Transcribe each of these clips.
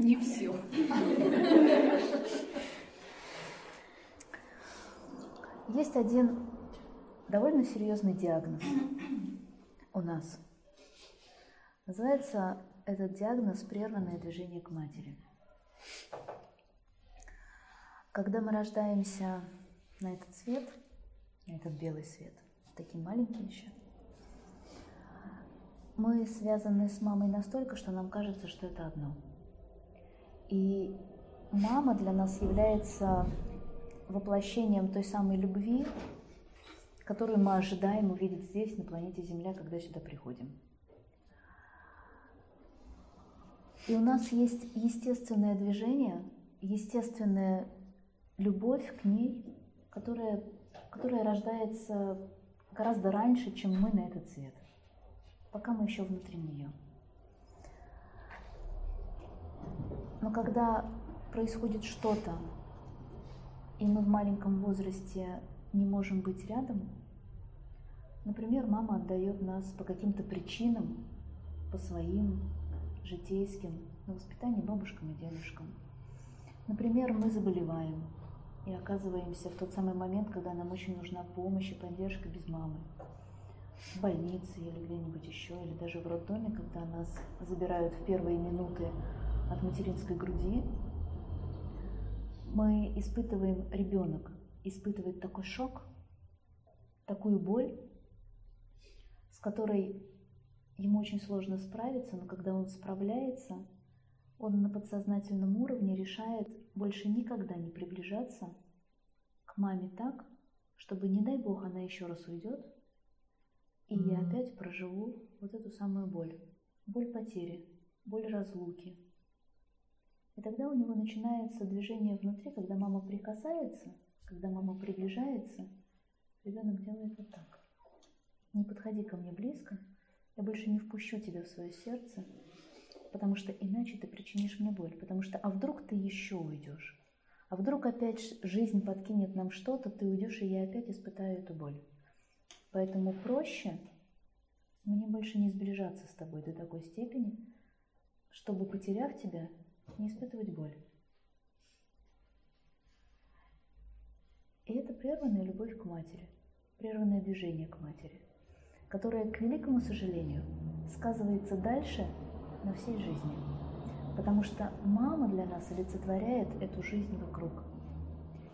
Не все. Есть один довольно серьезный диагноз у нас. Называется этот диагноз прерванное движение к матери. Когда мы рождаемся на этот свет, на этот белый свет, такие маленькие еще, мы связаны с мамой настолько, что нам кажется, что это одно. И мама для нас является воплощением той самой любви, которую мы ожидаем увидеть здесь, на планете Земля, когда сюда приходим. И у нас есть естественное движение, естественная любовь к ней, которая, которая рождается гораздо раньше, чем мы на этот свет, пока мы еще внутри нее. Но когда происходит что-то, и мы в маленьком возрасте не можем быть рядом, например, мама отдает нас по каким-то причинам, по своим житейским, на воспитание бабушкам и дедушкам. Например, мы заболеваем и оказываемся в тот самый момент, когда нам очень нужна помощь и поддержка без мамы. В больнице или где-нибудь еще, или даже в роддоме, когда нас забирают в первые минуты от материнской груди, мы испытываем, ребенок испытывает такой шок, такую боль, с которой ему очень сложно справиться, но когда он справляется, он на подсознательном уровне решает больше никогда не приближаться к маме так, чтобы, не дай бог, она еще раз уйдет, и mm-hmm. я опять проживу вот эту самую боль. Боль потери, боль разлуки, и тогда у него начинается движение внутри, когда мама прикасается, когда мама приближается, ребенок делает вот так. Не подходи ко мне близко, я больше не впущу тебя в свое сердце, потому что иначе ты причинишь мне боль. Потому что, а вдруг ты еще уйдешь? А вдруг опять жизнь подкинет нам что-то, ты уйдешь, и я опять испытаю эту боль. Поэтому проще мне больше не сближаться с тобой до такой степени, чтобы, потеряв тебя, не испытывать боль. И это прерванная любовь к матери, прерванное движение к матери, которое, к великому сожалению, сказывается дальше на всей жизни. Потому что мама для нас олицетворяет эту жизнь вокруг.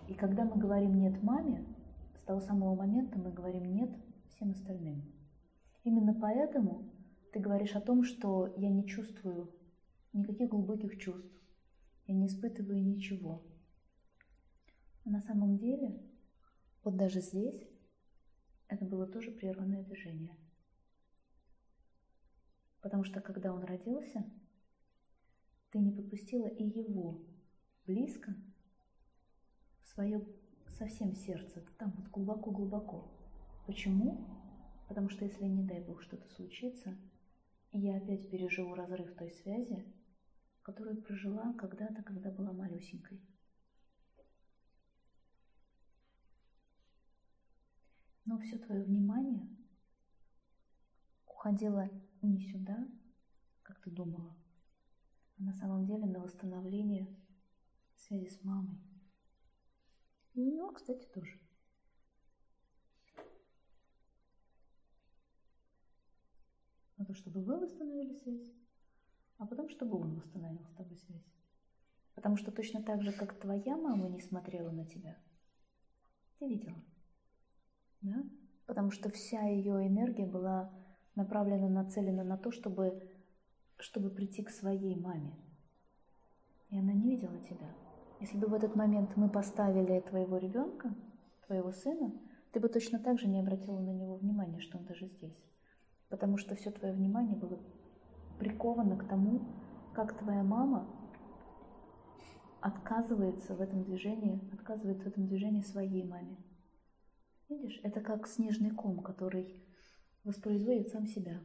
И когда мы говорим «нет» маме, с того самого момента мы говорим «нет» всем остальным. Именно поэтому ты говоришь о том, что я не чувствую никаких глубоких чувств, я не испытываю ничего. А на самом деле, вот даже здесь, это было тоже прерванное движение. Потому что когда он родился, ты не подпустила и его близко в свое совсем сердце, там вот глубоко-глубоко. Почему? Потому что если, не дай Бог, что-то случится, и я опять переживу разрыв той связи, которую прожила когда-то, когда была малюсенькой. Но все твое внимание уходило не сюда, как ты думала, а на самом деле на восстановление связи с мамой. И у него, кстати, тоже. На то, чтобы вы восстановили связь, а потом, чтобы он восстановил с тобой связь. Потому что точно так же, как твоя мама не смотрела на тебя, ты видела. Да? Потому что вся ее энергия была направлена, нацелена на то, чтобы, чтобы прийти к своей маме. И она не видела тебя. Если бы в этот момент мы поставили твоего ребенка, твоего сына, ты бы точно так же не обратила на него внимания, что он даже здесь. Потому что все твое внимание было прикована к тому, как твоя мама отказывается в этом движении, отказывает в этом движении своей маме. Видишь, это как снежный ком, который воспроизводит сам себя.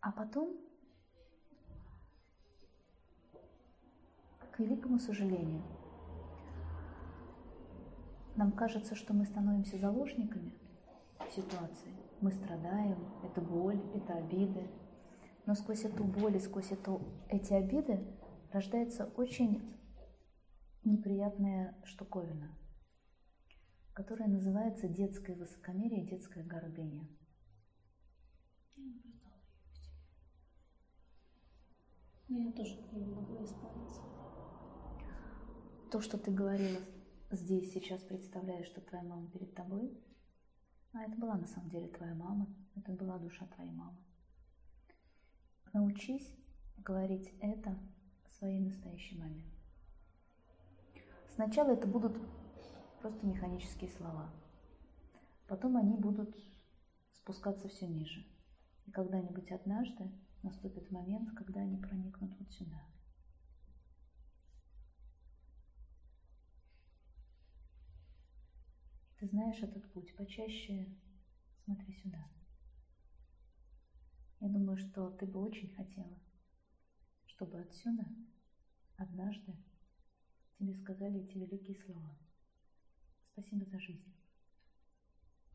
А потом, к великому сожалению, нам кажется, что мы становимся заложниками ситуации. мы страдаем, это боль, это обиды. Но сквозь эту боль и сквозь эту, эти обиды рождается очень неприятная штуковина, которая называется детское высокомерие, детская гордыня. Я тоже не могу исправиться. То, что ты говорила здесь, сейчас представляешь, что твоя мама перед тобой, а это была на самом деле твоя мама, это была душа твоей мамы. Научись говорить это своей настоящей маме. Сначала это будут просто механические слова. Потом они будут спускаться все ниже. И когда-нибудь однажды наступит момент, когда они проникнут вот сюда. Ты знаешь этот путь, почаще смотри сюда. Я думаю, что ты бы очень хотела, чтобы отсюда однажды тебе сказали эти великие слова. Спасибо за жизнь.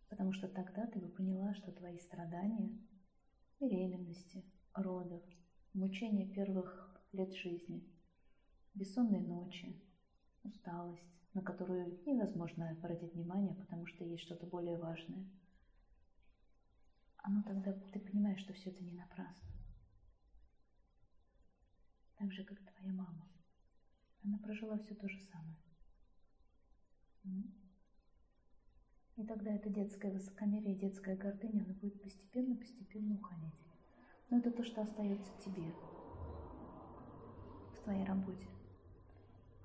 Потому что тогда ты бы поняла, что твои страдания, беременности, родов, мучения первых лет жизни, бессонные ночи, усталость, на которую невозможно обратить внимание, потому что есть что-то более важное. Оно тогда, ты понимаешь, что все это не напрасно. Так же, как твоя мама. Она прожила все то же самое. И тогда это детское высокомерие, детская гордыня, она будет постепенно-постепенно уходить. Но это то, что остается тебе в твоей работе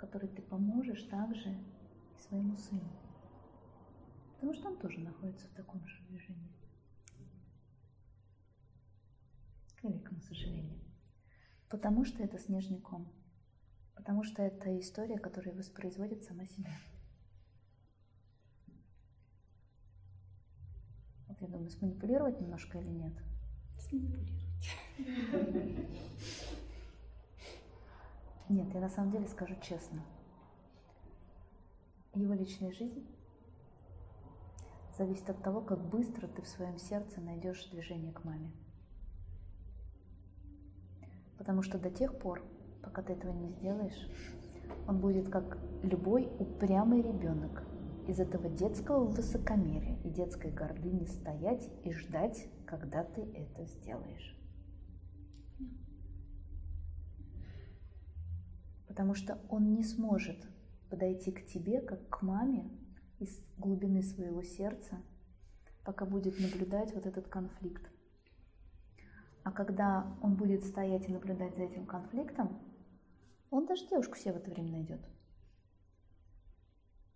которой ты поможешь также и своему сыну. Потому что он тоже находится в таком же движении. К великому сожалению. Потому что это снежный ком. Потому что это история, которая воспроизводит сама себя. Вот я думаю, сманипулировать немножко или нет? Сманипулировать. Нет, я на самом деле скажу честно. Его личная жизнь зависит от того, как быстро ты в своем сердце найдешь движение к маме. Потому что до тех пор, пока ты этого не сделаешь, он будет как любой упрямый ребенок из этого детского высокомерия и детской гордыни стоять и ждать, когда ты это сделаешь. Потому что он не сможет подойти к тебе, как к маме, из глубины своего сердца, пока будет наблюдать вот этот конфликт. А когда он будет стоять и наблюдать за этим конфликтом, он даже девушку себе в это время найдет.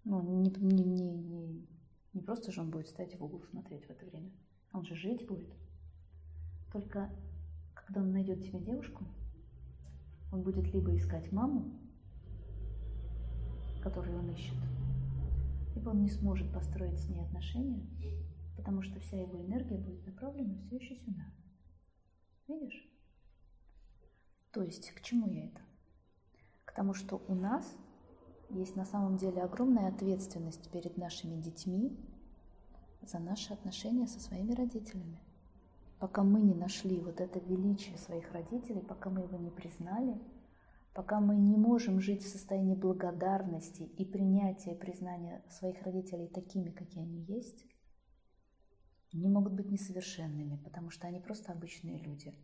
Ну, не, не, не, не, не просто же он будет стоять в угол смотреть в это время. Он же жить будет. Только когда он найдет себе девушку, он будет либо искать маму, которую он ищет, либо он не сможет построить с ней отношения, потому что вся его энергия будет направлена все еще сюда. Видишь? То есть, к чему я это? К тому, что у нас есть на самом деле огромная ответственность перед нашими детьми за наши отношения со своими родителями пока мы не нашли вот это величие своих родителей, пока мы его не признали, пока мы не можем жить в состоянии благодарности и принятия признания своих родителей такими, какие они есть, они могут быть несовершенными, потому что они просто обычные люди.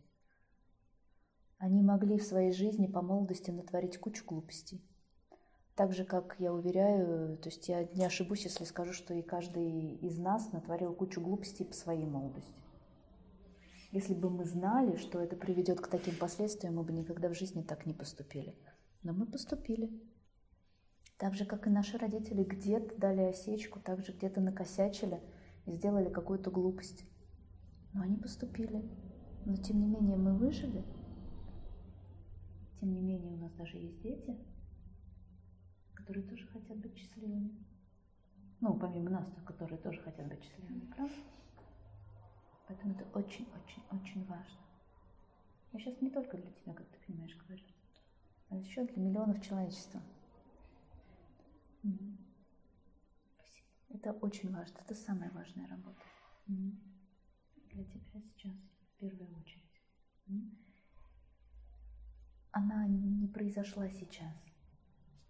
Они могли в своей жизни по молодости натворить кучу глупостей. Так же, как я уверяю, то есть я не ошибусь, если скажу, что и каждый из нас натворил кучу глупостей по своей молодости. Если бы мы знали, что это приведет к таким последствиям, мы бы никогда в жизни так не поступили. Но мы поступили. Так же, как и наши родители где-то дали осечку, так же где-то накосячили и сделали какую-то глупость. Но они поступили. Но тем не менее мы выжили. Тем не менее у нас даже есть дети, которые тоже хотят быть счастливыми. Ну, помимо нас, которые тоже хотят быть счастливыми, правда? Поэтому это очень-очень-очень важно. Я сейчас не только для тебя, как ты понимаешь, говорю, а еще для миллионов человечества. Это очень важно, это самая важная работа. сейчас, сейчас, в первую очередь. Она не произошла сейчас.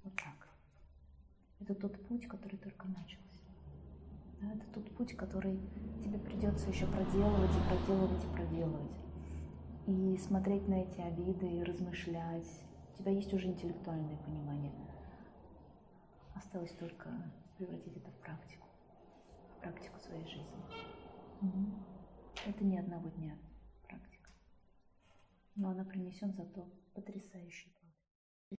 Вот так. Это тот путь, который только начался. Да, это тот путь, который тебе придется еще проделывать и проделывать и проделывать. И смотреть на эти обиды и размышлять. У тебя есть уже интеллектуальное понимание. Осталось только превратить это в практику, в практику своей жизни. Мгм. Это не одного дня практика. Но она принесет зато потрясающий